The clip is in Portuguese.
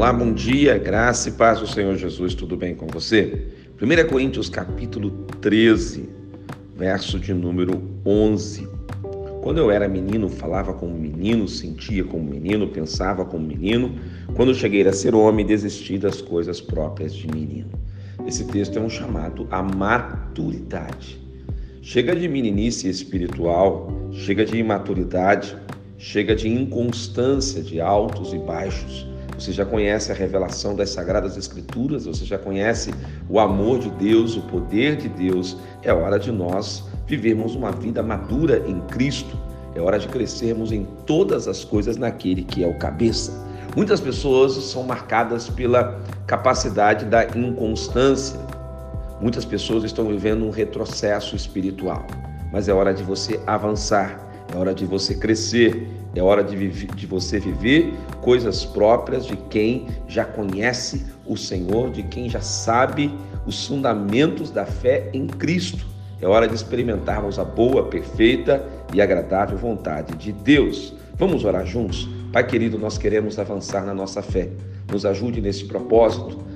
Olá, bom dia, graça e paz do Senhor Jesus, tudo bem com você? 1 Coríntios capítulo 13, verso de número 11. Quando eu era menino, falava como menino, sentia como menino, pensava como menino. Quando cheguei a ser homem, desisti das coisas próprias de menino. Esse texto é um chamado à maturidade. Chega de meninice espiritual, chega de imaturidade, chega de inconstância, de altos e baixos você já conhece a revelação das Sagradas Escrituras, você já conhece o amor de Deus, o poder de Deus. É hora de nós vivermos uma vida madura em Cristo. É hora de crescermos em todas as coisas naquele que é o cabeça. Muitas pessoas são marcadas pela capacidade da inconstância. Muitas pessoas estão vivendo um retrocesso espiritual. Mas é hora de você avançar, é hora de você crescer, é hora de, de, você viver coisas próprias de quem já conhece o Senhor, de quem já sabe os fundamentos da fé em Cristo. É hora de experimentarmos a boa, perfeita e agradável vontade de Deus. Vamos orar juntos? Pai querido, nós queremos avançar na nossa fé. Nos ajude nesse propósito,